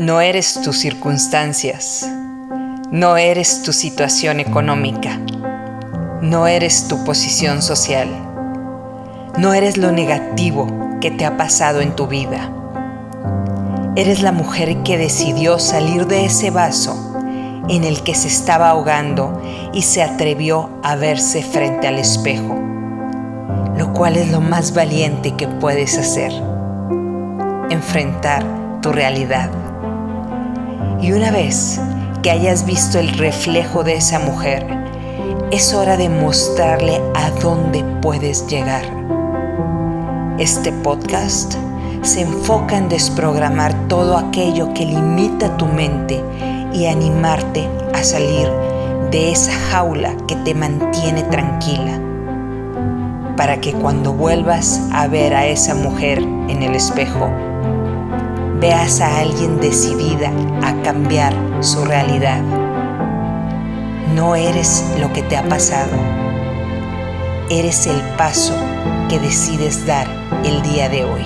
No eres tus circunstancias. No eres tu situación económica. No eres tu posición social. No eres lo negativo que te ha pasado en tu vida. Eres la mujer que decidió salir de ese vaso en el que se estaba ahogando y se atrevió a verse frente al espejo, lo cual es lo más valiente que puedes hacer, enfrentar tu realidad. Y una vez que hayas visto el reflejo de esa mujer, es hora de mostrarle a dónde puedes llegar. Este podcast se enfoca en desprogramar todo aquello que limita tu mente y animarte a salir de esa jaula que te mantiene tranquila, para que cuando vuelvas a ver a esa mujer en el espejo, veas a alguien decidida a cambiar su realidad. No eres lo que te ha pasado, eres el paso que decides dar el día de hoy.